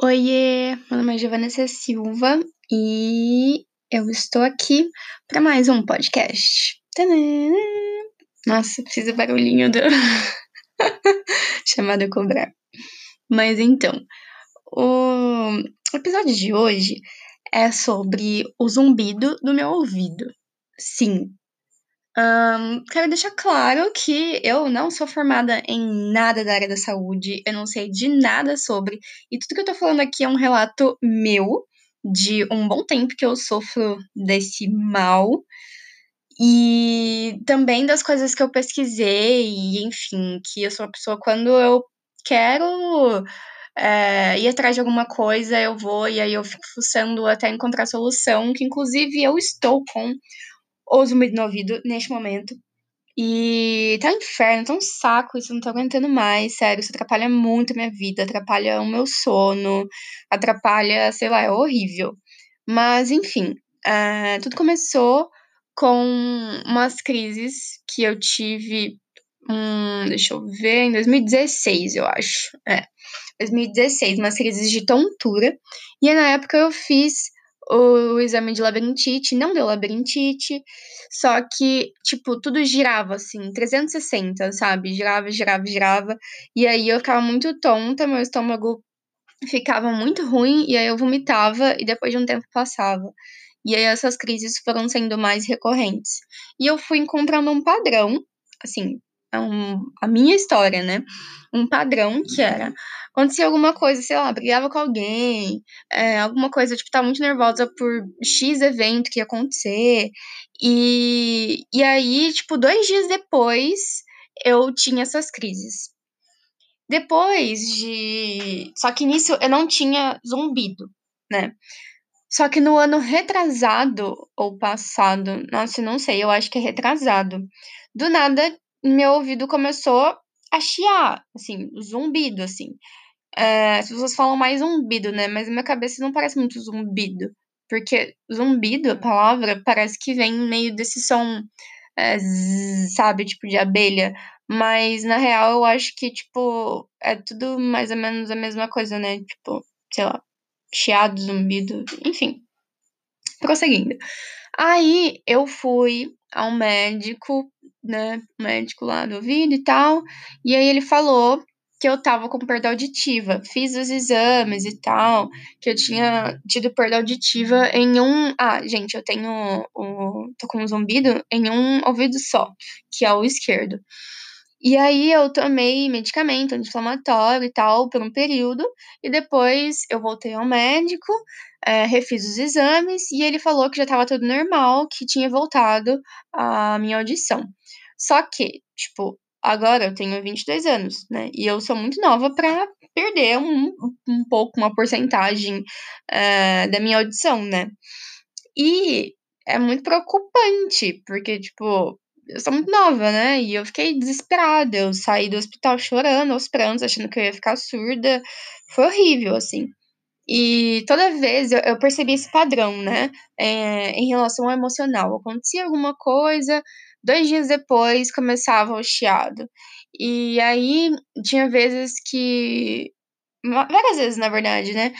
Oiê, meu nome é Giovanna Silva e eu estou aqui para mais um podcast. Nossa, precisa barulhinho do chamado cobrar. Mas então, o episódio de hoje é sobre o zumbido do meu ouvido. Sim, um, quero deixar claro que eu não sou formada em nada da área da saúde, eu não sei de nada sobre, e tudo que eu tô falando aqui é um relato meu, de um bom tempo que eu sofro desse mal, e também das coisas que eu pesquisei, e enfim, que eu sou uma pessoa quando eu quero é, ir atrás de alguma coisa, eu vou e aí eu fico fuçando até encontrar solução, que inclusive eu estou com o zumbido no ouvido neste momento. E tá um inferno, tá um saco, isso não tô aguentando mais, sério, isso atrapalha muito a minha vida, atrapalha o meu sono, atrapalha, sei lá, é horrível. Mas, enfim, uh, tudo começou com umas crises que eu tive, deixa eu ver, em 2016, eu acho. É, 2016, umas crises de tontura. E na época eu fiz o exame de labirintite, não deu labirintite, só que, tipo, tudo girava, assim, 360, sabe? Girava, girava, girava. E aí eu ficava muito tonta, meu estômago ficava muito ruim, e aí eu vomitava, e depois de um tempo passava. E aí essas crises foram sendo mais recorrentes. E eu fui encontrando um padrão, assim, um, a minha história, né? Um padrão que era acontecia alguma coisa, sei lá, brigava com alguém, é, alguma coisa, tipo, tá muito nervosa por X evento que ia acontecer. E, e aí, tipo, dois dias depois, eu tinha essas crises. Depois de. Só que nisso eu não tinha zumbido, né? Só que no ano retrasado ou passado, nossa, não sei, eu acho que é retrasado. Do nada, meu ouvido começou a chiar, assim, zumbido, assim. É, as pessoas falam mais zumbido, né? Mas na minha cabeça não parece muito zumbido. Porque zumbido, a palavra, parece que vem meio desse som, é, zzz, sabe? Tipo de abelha. Mas na real eu acho que, tipo, é tudo mais ou menos a mesma coisa, né? Tipo, sei lá, chiado, zumbido, enfim. Prosseguindo. Aí eu fui ao médico, né? Médico lá do ouvido e tal. E aí ele falou que eu tava com perda auditiva. Fiz os exames e tal, que eu tinha tido perda auditiva em um. Ah, gente, eu tenho. O... tô com um zumbido em um ouvido só, que é o esquerdo. E aí eu tomei medicamento anti-inflamatório e tal por um período, e depois eu voltei ao médico, é, refiz os exames, e ele falou que já estava tudo normal, que tinha voltado a minha audição. Só que, tipo, Agora eu tenho 22 anos, né? E eu sou muito nova para perder um, um pouco, uma porcentagem uh, da minha audição, né? E é muito preocupante, porque, tipo, eu sou muito nova, né? E eu fiquei desesperada. Eu saí do hospital chorando aos prantos, achando que eu ia ficar surda. Foi horrível, assim. E toda vez eu, eu percebi esse padrão, né? É, em relação ao emocional. Acontecia alguma coisa, Dois dias depois começava o chiado. E aí tinha vezes que. Várias vezes, na verdade, né?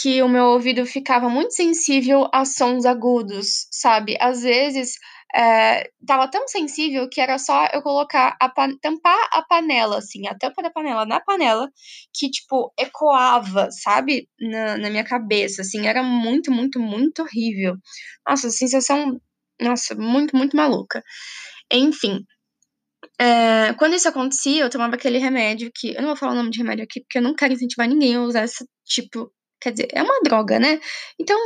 Que o meu ouvido ficava muito sensível a sons agudos, sabe? Às vezes é, tava tão sensível que era só eu colocar a tampar a panela, assim, a tampa da panela na panela, que, tipo, ecoava, sabe? Na, na minha cabeça, assim, era muito, muito, muito horrível. Nossa, sensação, nossa, muito, muito maluca. Enfim, é, quando isso acontecia, eu tomava aquele remédio que. Eu não vou falar o nome de remédio aqui, porque eu não quero incentivar ninguém a usar esse tipo. Quer dizer, é uma droga, né? Então,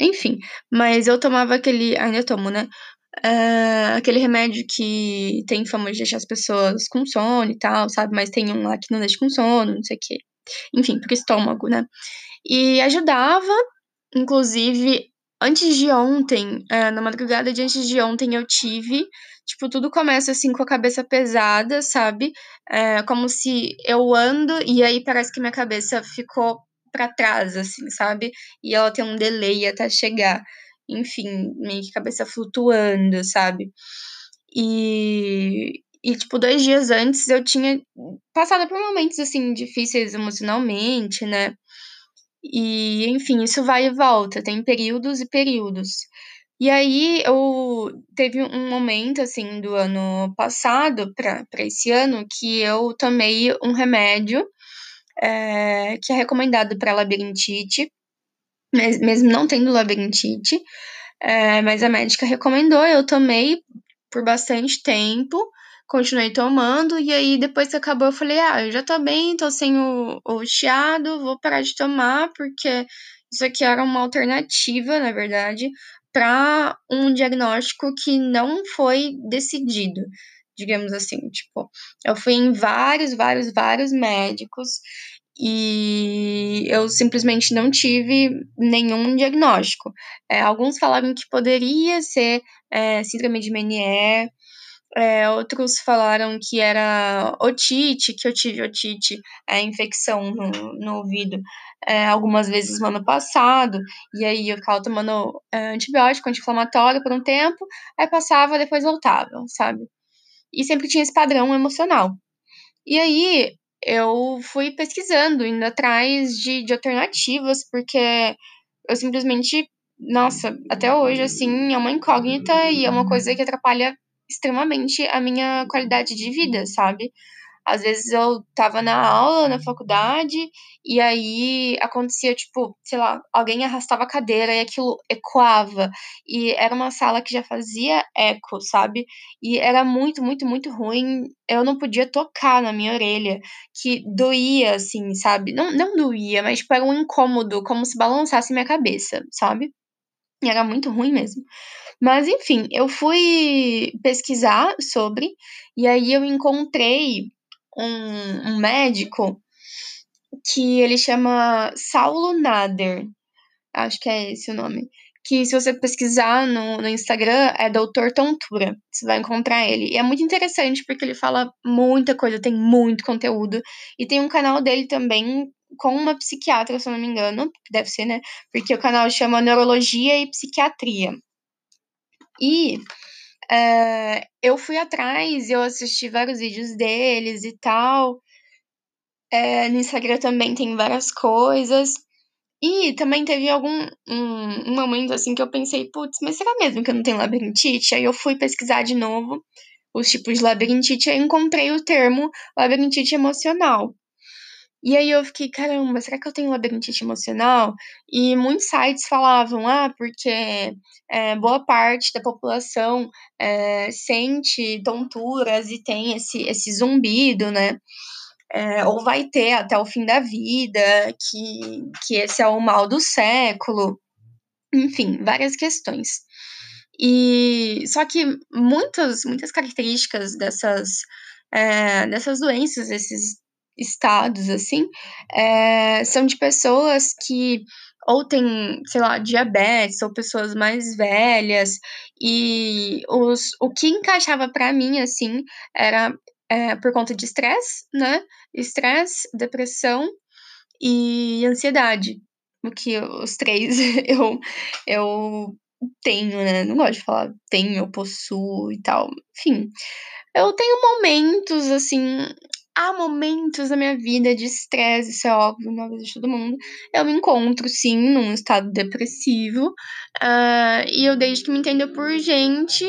enfim. Mas eu tomava aquele. Ainda tomo, né? É, aquele remédio que tem fama de deixar as pessoas com sono e tal, sabe? Mas tem um lá que não deixa com sono, não sei o quê. Enfim, pro estômago, né? E ajudava, inclusive, antes de ontem, é, na madrugada de antes de ontem, eu tive Tipo, tudo começa assim com a cabeça pesada, sabe? É, como se eu ando e aí parece que minha cabeça ficou para trás, assim, sabe? E ela tem um delay até chegar. Enfim, meio que cabeça flutuando, sabe? E, e, tipo, dois dias antes eu tinha passado por momentos, assim, difíceis emocionalmente, né? E, enfim, isso vai e volta, tem períodos e períodos. E aí eu teve um momento assim do ano passado para esse ano que eu tomei um remédio é, que é recomendado para labirintite, mesmo não tendo labirintite, é, mas a médica recomendou, eu tomei por bastante tempo, continuei tomando, e aí depois que acabou eu falei, ah, eu já tô bem, tô sem o, o chiado, vou parar de tomar, porque isso aqui era uma alternativa, na verdade, para um diagnóstico que não foi decidido, digamos assim. Tipo, eu fui em vários, vários, vários médicos e eu simplesmente não tive nenhum diagnóstico. É, alguns falaram que poderia ser é, síndrome de Meniere, é, outros falaram que era otite, que eu tive otite, é, infecção no, no ouvido, é, algumas vezes no ano passado, e aí eu ficava tomando é, antibiótico, anti-inflamatório por um tempo, aí passava, depois voltava, sabe? E sempre tinha esse padrão emocional. E aí eu fui pesquisando, indo atrás de, de alternativas, porque eu simplesmente, nossa, até hoje, assim, é uma incógnita e é uma coisa que atrapalha extremamente a minha qualidade de vida, sabe? Às vezes eu tava na aula, na faculdade, e aí acontecia, tipo, sei lá, alguém arrastava a cadeira e aquilo ecoava. E era uma sala que já fazia eco, sabe? E era muito, muito, muito ruim. Eu não podia tocar na minha orelha, que doía, assim, sabe? Não, não doía, mas, tipo, era um incômodo, como se balançasse minha cabeça, sabe? E era muito ruim mesmo. Mas enfim, eu fui pesquisar sobre, e aí eu encontrei um, um médico que ele chama Saulo Nader. Acho que é esse o nome. Que se você pesquisar no, no Instagram é Doutor Tontura. Você vai encontrar ele. E é muito interessante porque ele fala muita coisa, tem muito conteúdo. E tem um canal dele também com uma psiquiatra, se eu não me engano. Deve ser, né? Porque o canal chama Neurologia e Psiquiatria. E é, eu fui atrás, eu assisti vários vídeos deles e tal. É, no Instagram também tem várias coisas. E também teve algum um, um momento assim que eu pensei, putz, mas será mesmo que eu não tenho labirintite? Aí eu fui pesquisar de novo os tipos de labirintite e encontrei o termo labirintite emocional. E aí eu fiquei, caramba, será que eu tenho labirintite emocional? E muitos sites falavam, ah, porque é, boa parte da população é, sente tonturas e tem esse, esse zumbido, né? É, ou vai ter até o fim da vida, que, que esse é o mal do século. Enfim, várias questões. E só que muitas, muitas características dessas, é, dessas doenças, desses estados, assim, é, são de pessoas que ou têm, sei lá, diabetes, ou pessoas mais velhas, e os, o que encaixava para mim, assim, era é, por conta de estresse, né? Estresse, depressão e ansiedade. O que os três eu, eu tenho, né? Não gosto de falar tenho, eu possuo e tal. Enfim, eu tenho momentos, assim, há momentos na minha vida de estresse, isso é óbvio, na vida de todo mundo. Eu me encontro, sim, num estado depressivo. Uh, e eu, desde que me entendo por gente,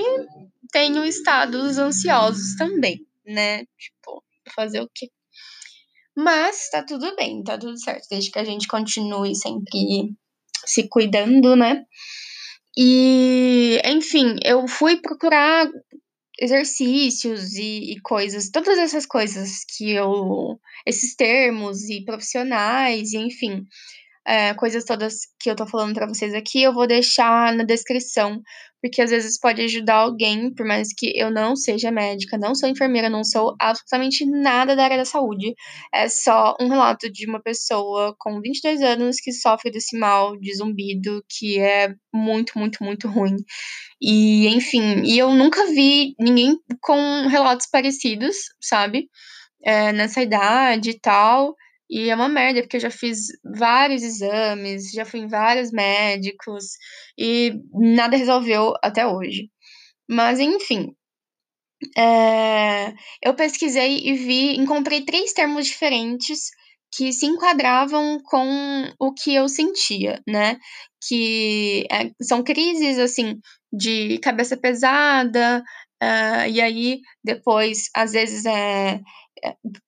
tenho estados ansiosos também, né? Tipo, fazer o quê? Mas tá tudo bem, tá tudo certo, desde que a gente continue sempre se cuidando, né? E, enfim, eu fui procurar exercícios e, e, coisas, todas essas coisas que eu. esses termos e profissionais, e enfim, é, coisas todas que eu tô falando para vocês aqui, eu vou deixar na descrição, porque às vezes pode ajudar alguém, por mais que eu não seja médica, não sou enfermeira, não sou absolutamente nada da área da saúde. É só um relato de uma pessoa com 22 anos que sofre desse mal de zumbido, que é muito, muito, muito ruim. E, enfim, e eu nunca vi ninguém com relatos parecidos, sabe? É, nessa idade e tal. E é uma merda, porque eu já fiz vários exames, já fui em vários médicos e nada resolveu até hoje. Mas, enfim. É, eu pesquisei e vi, encontrei três termos diferentes que se enquadravam com o que eu sentia, né? Que é, são crises, assim, de cabeça pesada, uh, e aí depois, às vezes, é,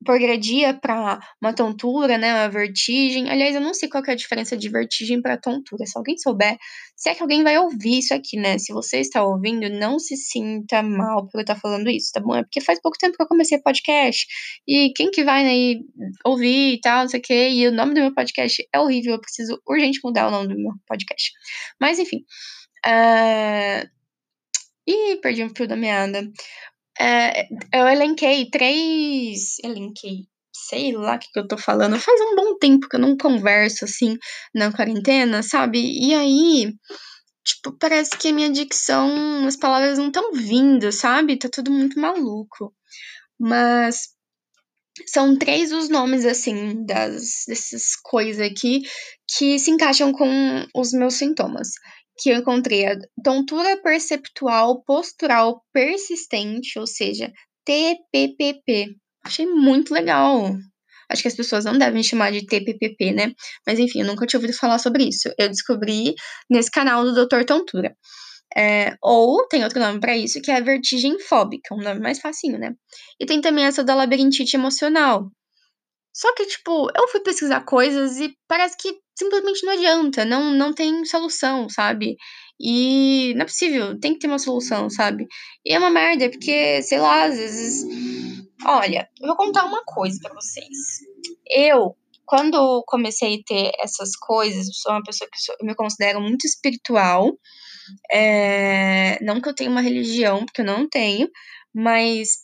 progredia para uma tontura, né, uma vertigem. Aliás, eu não sei qual é a diferença de vertigem para tontura. Se alguém souber, se é que alguém vai ouvir isso aqui, né? Se você está ouvindo, não se sinta mal por eu estar falando isso, tá bom? É porque faz pouco tempo que eu comecei podcast e quem que vai né, ouvir e tal, não sei o quê, e o nome do meu podcast é horrível, eu preciso urgente mudar o nome do meu podcast. Mas enfim. Uh... Ih, perdi um fio da meada. É, eu elenquei três. Elenquei. Sei lá o que, que eu tô falando. Faz um bom tempo que eu não converso assim na quarentena, sabe? E aí, tipo, parece que a minha dicção, as palavras não estão vindo, sabe? Tá tudo muito maluco. Mas são três os nomes, assim, das, dessas coisas aqui que se encaixam com os meus sintomas que eu encontrei a tontura perceptual postural persistente, ou seja, TPPP. Achei muito legal. Acho que as pessoas não devem chamar de TPPP, né? Mas enfim, eu nunca tinha ouvido falar sobre isso. Eu descobri nesse canal do Dr. Tontura. É, ou tem outro nome para isso, que é a vertigem fóbica, um nome mais facinho, né? E tem também essa da labirintite emocional, só que, tipo, eu fui pesquisar coisas e parece que simplesmente não adianta, não, não tem solução, sabe? E não é possível, tem que ter uma solução, sabe? E é uma merda, porque, sei lá, às vezes. Olha, eu vou contar uma coisa para vocês. Eu, quando comecei a ter essas coisas, sou uma pessoa que sou, eu me considero muito espiritual. É, não que eu tenha uma religião, porque eu não tenho, mas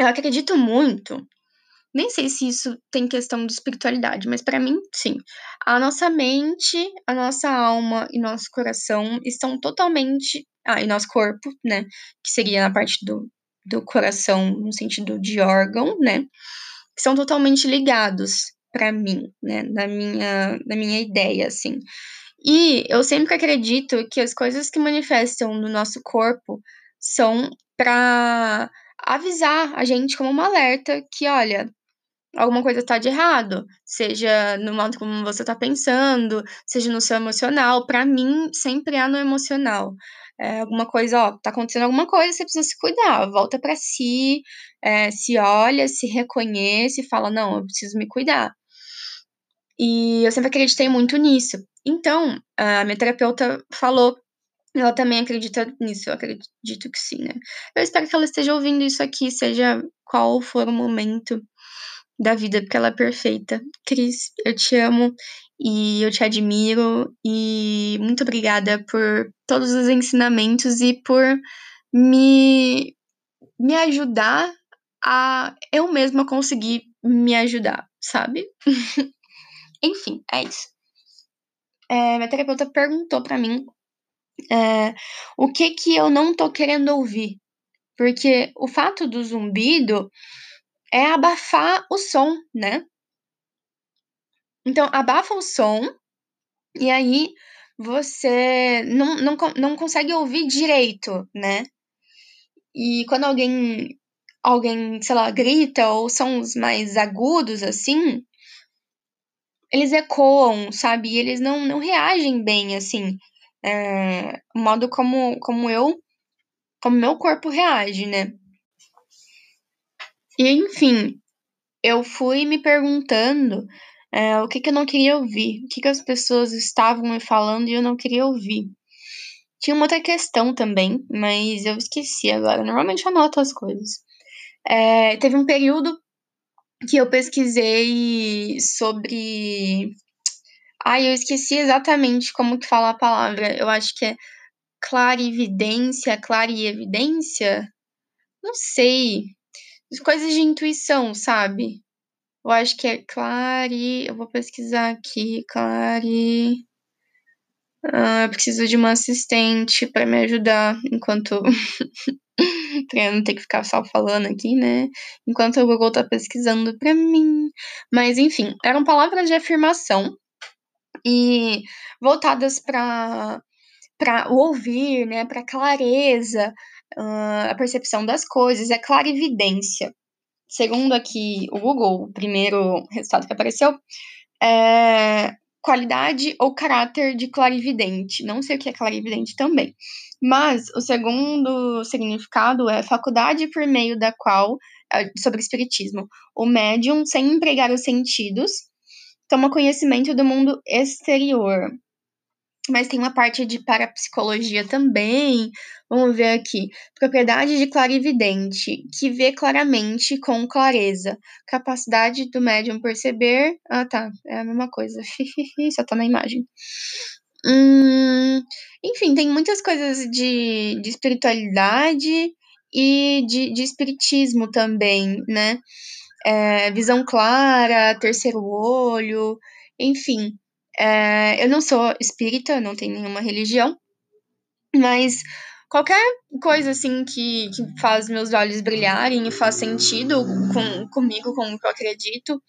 eu acredito muito nem sei se isso tem questão de espiritualidade, mas para mim, sim. A nossa mente, a nossa alma e nosso coração estão totalmente. Ah, e nosso corpo, né? Que seria na parte do, do coração, no sentido de órgão, né? São totalmente ligados para mim, né? Na minha, na minha ideia, assim. E eu sempre acredito que as coisas que manifestam no nosso corpo são para avisar a gente como uma alerta que, olha, alguma coisa está de errado, seja no modo como você está pensando, seja no seu emocional. Para mim, sempre há no emocional. É, alguma coisa, ó, tá acontecendo alguma coisa, você precisa se cuidar, volta para si, é, se olha, se reconhece e fala: não, eu preciso me cuidar. E eu sempre acreditei muito nisso. Então, a minha terapeuta falou ela também acredita nisso, eu acredito que sim, né? Eu espero que ela esteja ouvindo isso aqui, seja qual for o momento da vida, porque ela é perfeita. Cris, eu te amo e eu te admiro e muito obrigada por todos os ensinamentos e por me, me ajudar a eu mesma conseguir me ajudar, sabe? Enfim, é isso. É, minha terapeuta perguntou para mim é, o que que eu não tô querendo ouvir. Porque o fato do zumbido é abafar o som, né? Então, abafa o som e aí você não, não, não consegue ouvir direito, né? E quando alguém, alguém, sei lá, grita ou sons mais agudos assim, eles ecoam, sabe? E eles não, não reagem bem, assim. É, o modo como, como eu, como meu corpo reage, né? E enfim, eu fui me perguntando é, o que, que eu não queria ouvir, o que, que as pessoas estavam me falando e eu não queria ouvir. Tinha uma outra questão também, mas eu esqueci agora. Normalmente eu anoto as coisas. É, teve um período que eu pesquisei sobre. Ai, eu esqueci exatamente como que fala a palavra. Eu acho que é clarividência, clarievidência? Não sei coisas de intuição, sabe? Eu acho que é Clari. Eu vou pesquisar aqui. Clari. Ah, eu preciso de uma assistente para me ajudar enquanto. pra não ter que ficar só falando aqui, né? Enquanto o Google tá pesquisando pra mim. Mas, enfim, eram palavras de afirmação e voltadas para para ouvir, né, para clareza, uh, a percepção das coisas, é clarividência. segundo aqui o Google, o primeiro resultado que apareceu, é qualidade ou caráter de clarividente. Não sei o que é clarividente também. Mas o segundo significado é faculdade por meio da qual, é, sobre espiritismo, o médium, sem empregar os sentidos, toma conhecimento do mundo exterior. Mas tem uma parte de parapsicologia também. Vamos ver aqui. Propriedade de clarividente, que vê claramente com clareza. Capacidade do médium perceber. Ah, tá. É a mesma coisa. Só tá na imagem. Hum, enfim, tem muitas coisas de, de espiritualidade e de, de espiritismo também, né? É, visão clara, terceiro olho, enfim. É, eu não sou espírita, não tenho nenhuma religião, mas qualquer coisa assim que, que faz meus olhos brilharem e faz sentido com, comigo, com o que eu acredito,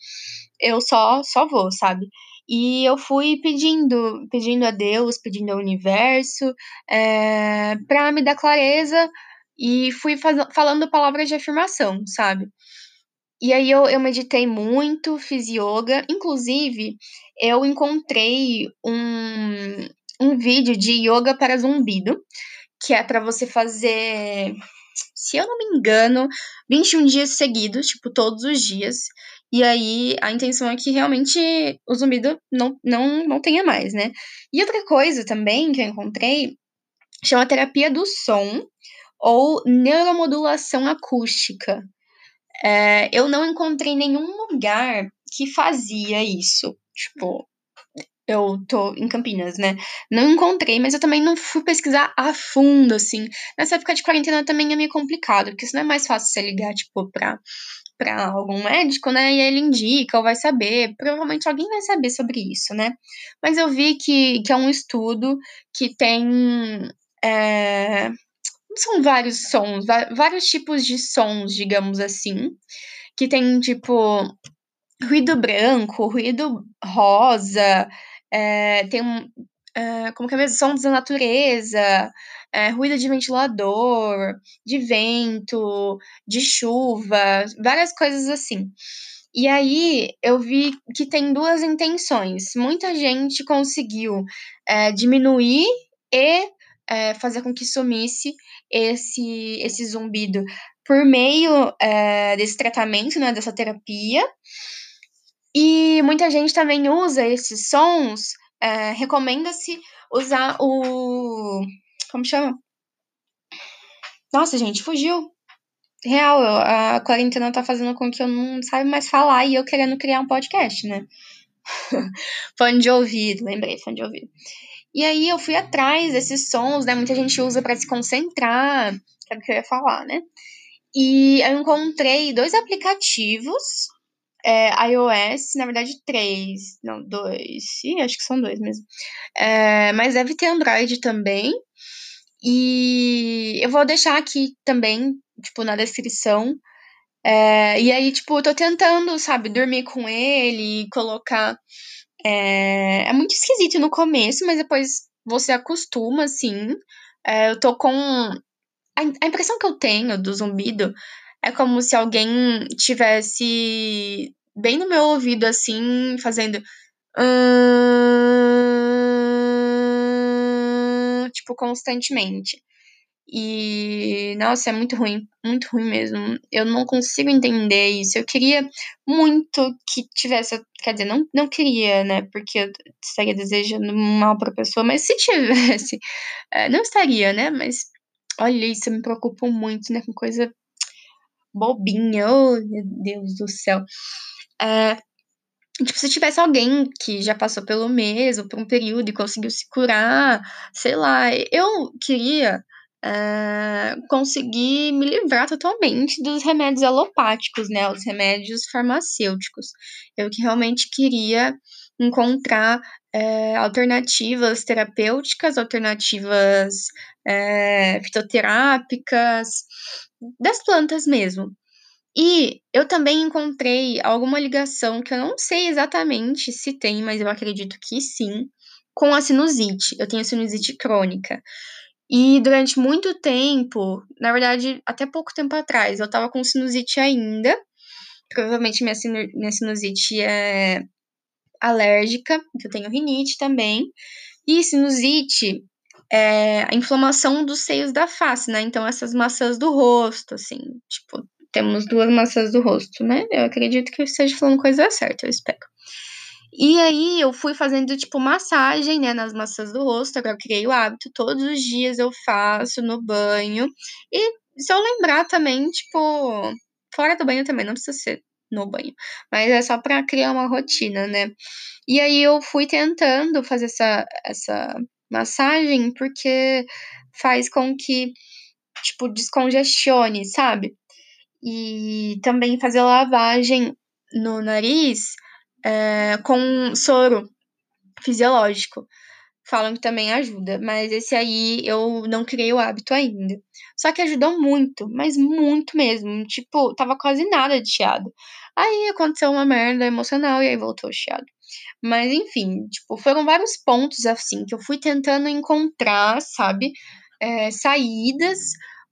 eu só, só vou, sabe? E eu fui pedindo, pedindo a Deus, pedindo ao universo, é, para me dar clareza e fui falando palavras de afirmação, sabe? E aí eu, eu meditei muito, fiz yoga. Inclusive, eu encontrei um, um vídeo de yoga para zumbido, que é para você fazer, se eu não me engano, 21 dias seguidos, tipo, todos os dias. E aí a intenção é que realmente o zumbido não, não, não tenha mais, né? E outra coisa também que eu encontrei chama terapia do som ou neuromodulação acústica. É, eu não encontrei nenhum lugar que fazia isso. Tipo, eu tô em Campinas, né? Não encontrei, mas eu também não fui pesquisar a fundo, assim. Nessa época de quarentena também é meio complicado, porque isso não é mais fácil você ligar, tipo, pra para algum médico, né? E ele indica ou vai saber. Provavelmente alguém vai saber sobre isso, né? Mas eu vi que, que é um estudo que tem. É, são vários sons, vários tipos de sons, digamos assim. Que tem, tipo, ruído branco, ruído rosa, é, tem um. É, como que é mesmo? Sons da natureza, é, ruído de ventilador, de vento, de chuva, várias coisas assim. E aí eu vi que tem duas intenções. Muita gente conseguiu é, diminuir e é, fazer com que sumisse esse, esse zumbido por meio é, desse tratamento, né, dessa terapia. E muita gente também usa esses sons. É, Recomenda-se usar o como chama? Nossa, gente, fugiu. Real, a quarentena tá fazendo com que eu não saiba mais falar e eu querendo criar um podcast, né? fone de ouvido, lembrei, fone de ouvido. E aí eu fui atrás desses sons, né? Muita gente usa para se concentrar, é o que eu ia falar, né? E eu encontrei dois aplicativos, é, iOS, na verdade três, não, dois, sim, acho que são dois mesmo. É, mas deve ter Android também, e eu vou deixar aqui também, tipo, na descrição. É, e aí, tipo, eu tô tentando, sabe, dormir com ele, colocar. É, é muito esquisito no começo, mas depois você acostuma, assim. É, eu tô com. A, a impressão que eu tenho do zumbido é como se alguém tivesse bem no meu ouvido, assim, fazendo. tipo, constantemente. E, nossa, é muito ruim, muito ruim mesmo. Eu não consigo entender isso. Eu queria muito que tivesse, quer dizer, não, não queria, né? Porque eu estaria desejando mal pra pessoa, mas se tivesse, é, não estaria, né? Mas, olha, isso me preocupa muito, né? Com coisa bobinha, oh meu Deus do céu. É, Tipo, se tivesse alguém que já passou pelo mesmo, por um período e conseguiu se curar, sei lá, eu queria é, conseguir me livrar totalmente dos remédios alopáticos, né? Os remédios farmacêuticos. Eu que realmente queria encontrar é, alternativas terapêuticas, alternativas é, fitoterápicas, das plantas mesmo. E eu também encontrei alguma ligação que eu não sei exatamente se tem, mas eu acredito que sim, com a sinusite. Eu tenho sinusite crônica. E durante muito tempo, na verdade, até pouco tempo atrás, eu tava com sinusite ainda. Provavelmente minha, minha sinusite é alérgica, eu tenho rinite também. E sinusite é a inflamação dos seios da face, né? Então, essas maçãs do rosto, assim, tipo, temos duas maçãs do rosto, né? Eu acredito que eu esteja falando coisa certa, eu espero. E aí eu fui fazendo, tipo, massagem, né, nas maçãs do rosto. Agora eu criei o hábito, todos os dias eu faço no banho. E se eu lembrar também, tipo, fora do banho também, não precisa ser no banho. Mas é só para criar uma rotina, né? E aí eu fui tentando fazer essa, essa massagem porque faz com que, tipo, descongestione, sabe? E também fazer lavagem no nariz é, com soro fisiológico. Falam que também ajuda, mas esse aí eu não criei o hábito ainda. Só que ajudou muito, mas muito mesmo. Tipo, tava quase nada de chiado. Aí aconteceu uma merda emocional e aí voltou o chiado. Mas enfim, tipo, foram vários pontos assim que eu fui tentando encontrar, sabe? É, saídas,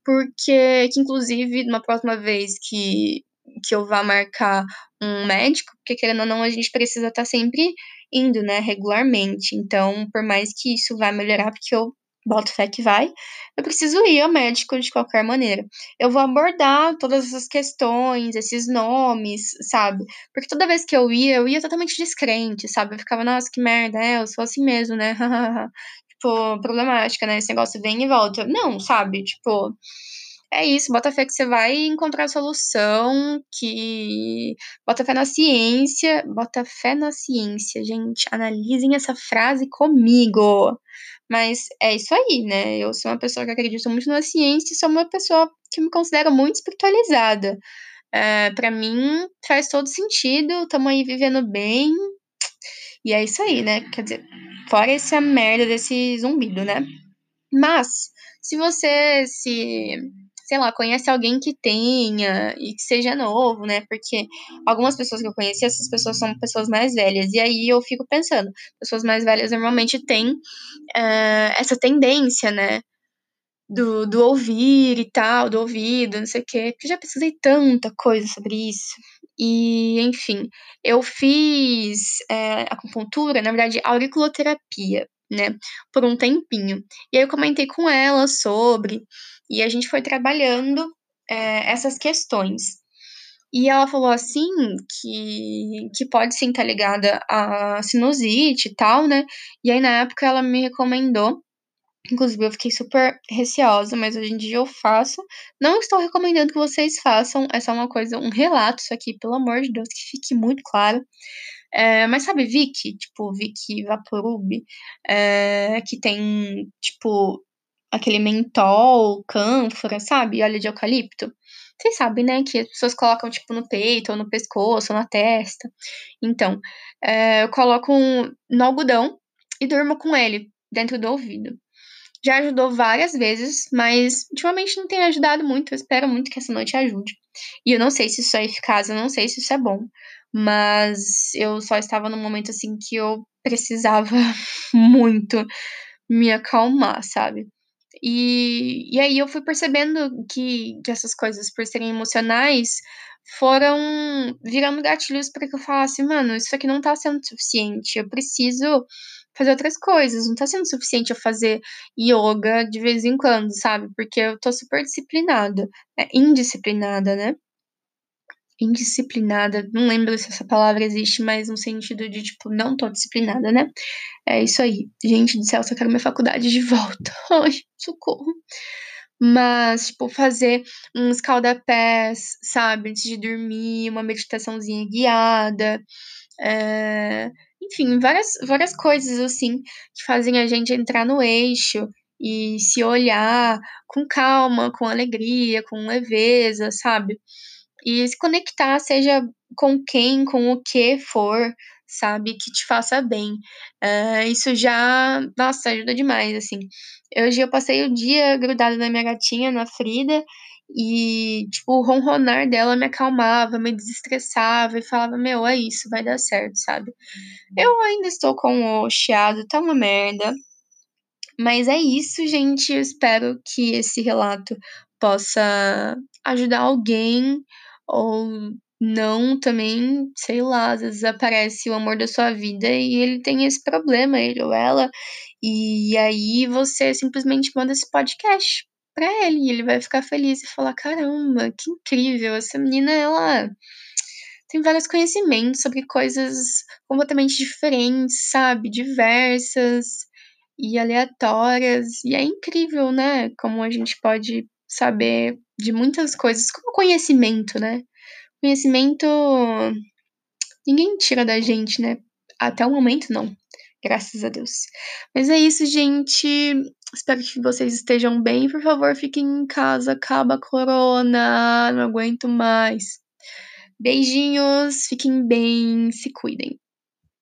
porque que inclusive, numa próxima vez que, que eu vá marcar um médico, porque querendo ou não, a gente precisa estar tá sempre indo, né, regularmente. Então, por mais que isso vá melhorar, porque eu boto fé que vai, eu preciso ir ao médico de qualquer maneira. Eu vou abordar todas essas questões, esses nomes, sabe? Porque toda vez que eu ia, eu ia totalmente descrente, sabe? Eu ficava, nossa, que merda, é, eu sou assim mesmo, né? tipo, problemática, né? Esse negócio vem e volta. Não, sabe? Tipo, é isso, bota fé que você vai encontrar a solução, que bota fé na ciência, bota fé na ciência, gente, analisem essa frase comigo. Mas é isso aí, né? Eu sou uma pessoa que acredita muito na ciência e sou uma pessoa que me considero muito espiritualizada. É, para mim, faz todo sentido, estamos aí vivendo bem. E é isso aí, né? Quer dizer, fora essa merda desse zumbido, né? Mas, se você se sei lá, conhece alguém que tenha e que seja novo, né? Porque algumas pessoas que eu conheci, essas pessoas são pessoas mais velhas. E aí eu fico pensando, pessoas mais velhas normalmente têm uh, essa tendência, né? Do, do ouvir e tal, do ouvido, não sei o quê. Porque eu já pesquisei tanta coisa sobre isso. E, enfim, eu fiz é, acupuntura, na verdade, auriculoterapia, né, por um tempinho. E aí eu comentei com ela sobre, e a gente foi trabalhando é, essas questões. E ela falou assim que, que pode sim estar tá ligada a sinusite e tal, né? E aí na época ela me recomendou. Inclusive, eu fiquei super receosa, mas hoje em dia eu faço. Não estou recomendando que vocês façam, é só uma coisa, um relato, isso aqui, pelo amor de Deus, que fique muito claro. É, mas sabe Vicky? Tipo, Vicky Vaporub, é, que tem, tipo, aquele mentol, cânfora, sabe? Óleo de eucalipto. Vocês sabem, né, que as pessoas colocam, tipo, no peito, ou no pescoço, ou na testa. Então, é, eu coloco um, no algodão e durmo com ele dentro do ouvido. Já ajudou várias vezes, mas ultimamente não tem ajudado muito. Eu espero muito que essa noite ajude. E eu não sei se isso é eficaz, eu não sei se isso é bom. Mas eu só estava num momento assim que eu precisava muito me acalmar, sabe? E, e aí eu fui percebendo que, que essas coisas, por serem emocionais, foram virando gatilhos para que eu falasse, mano, isso aqui não tá sendo suficiente, eu preciso fazer outras coisas, não tá sendo suficiente eu fazer yoga de vez em quando, sabe? Porque eu tô super disciplinada, é, indisciplinada, né? Indisciplinada, não lembro se essa palavra existe, mas no sentido de, tipo, não tô disciplinada, né? É isso aí. Gente do céu, só quero minha faculdade de volta. Ai, socorro. Mas, tipo, fazer uns calda-pés, sabe? Antes de dormir, uma meditaçãozinha guiada. É... Enfim, várias, várias coisas, assim, que fazem a gente entrar no eixo e se olhar com calma, com alegria, com leveza, sabe? E se conectar, seja com quem, com o que for, sabe, que te faça bem. Uh, isso já, nossa, ajuda demais, assim. Hoje eu passei o dia grudada na minha gatinha, na Frida, e, tipo, o ronronar dela me acalmava, me desestressava e falava, meu, é isso, vai dar certo, sabe? Eu ainda estou com o chiado, tá uma merda. Mas é isso, gente. Eu espero que esse relato possa ajudar alguém ou não também, sei lá, às vezes aparece o amor da sua vida e ele tem esse problema, ele ou ela, e aí você simplesmente manda esse podcast pra ele e ele vai ficar feliz e falar: "Caramba, que incrível, essa menina ela tem vários conhecimentos sobre coisas completamente diferentes, sabe, diversas e aleatórias". E é incrível, né, como a gente pode saber de muitas coisas, como conhecimento, né. Conhecimento ninguém tira da gente, né, até o momento não, graças a Deus. Mas é isso gente, espero que vocês estejam bem, por favor fiquem em casa, acaba a corona, não aguento mais. Beijinhos, fiquem bem, se cuidem.